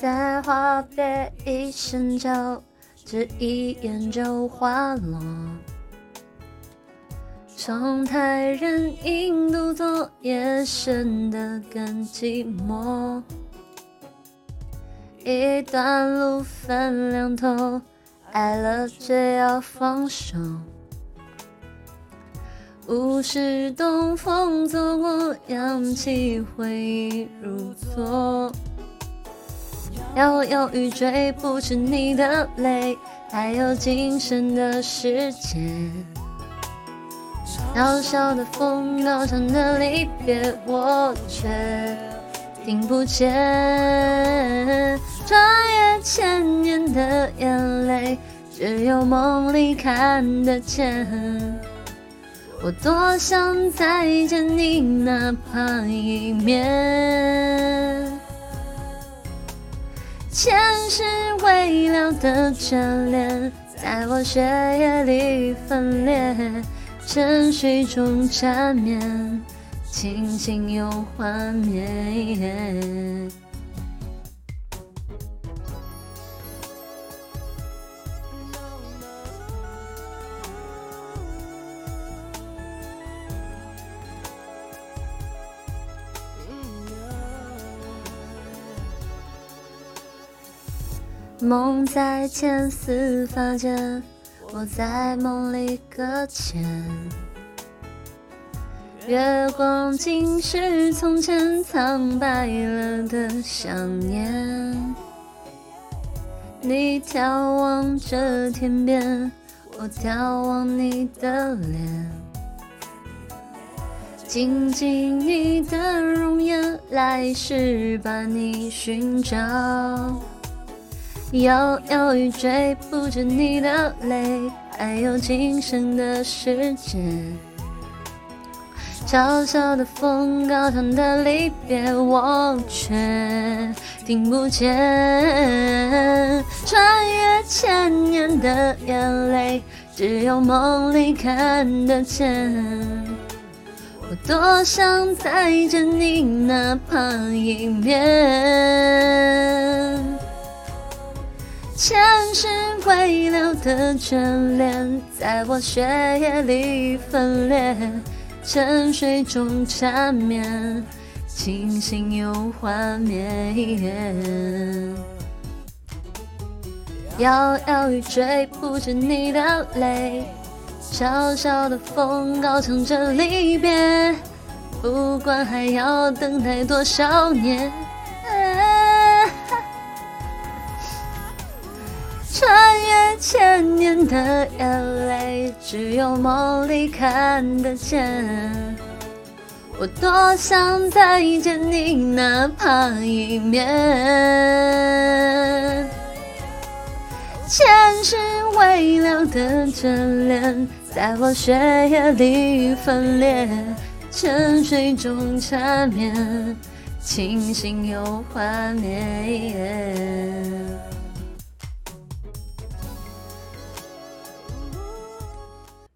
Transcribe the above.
在话别一声叫，只一眼就花落。窗台人影独坐，夜深得更寂寞。一段路分两头，爱了就要放手。物是东风走过，扬起回忆如昨。摇摇欲坠，不止你的泪，还有今生的时间。小小的风，高唱的离别，我却听不见。穿越千年的眼泪，只有梦里看得见。我多想再见你，哪怕一面。前世未了的眷恋，在我血液里分裂。沉睡中缠绵，清醒又幻灭。梦在千丝发间。我在梦里搁浅，月光竟是从前苍白了的想念。你眺望着天边，我眺望你的脸，静静你的容颜，来世把你寻找。摇摇欲坠，不止你的泪，还有今生的时间。小小的风，高唱的离别，我却听不见。穿越千年的眼泪，只有梦里看得见。我多想再见你，哪怕一面。前世未了的眷恋，在我血液里分裂，沉睡中缠绵，清醒又幻灭。摇摇欲坠，不止你的泪，小小的风高唱着离别，不管还要等待多少年。的眼泪，只有梦里看得见。我多想再见你，哪怕一面。前世未了的眷恋，在我血液里分裂，沉睡中缠绵，清醒又幻灭。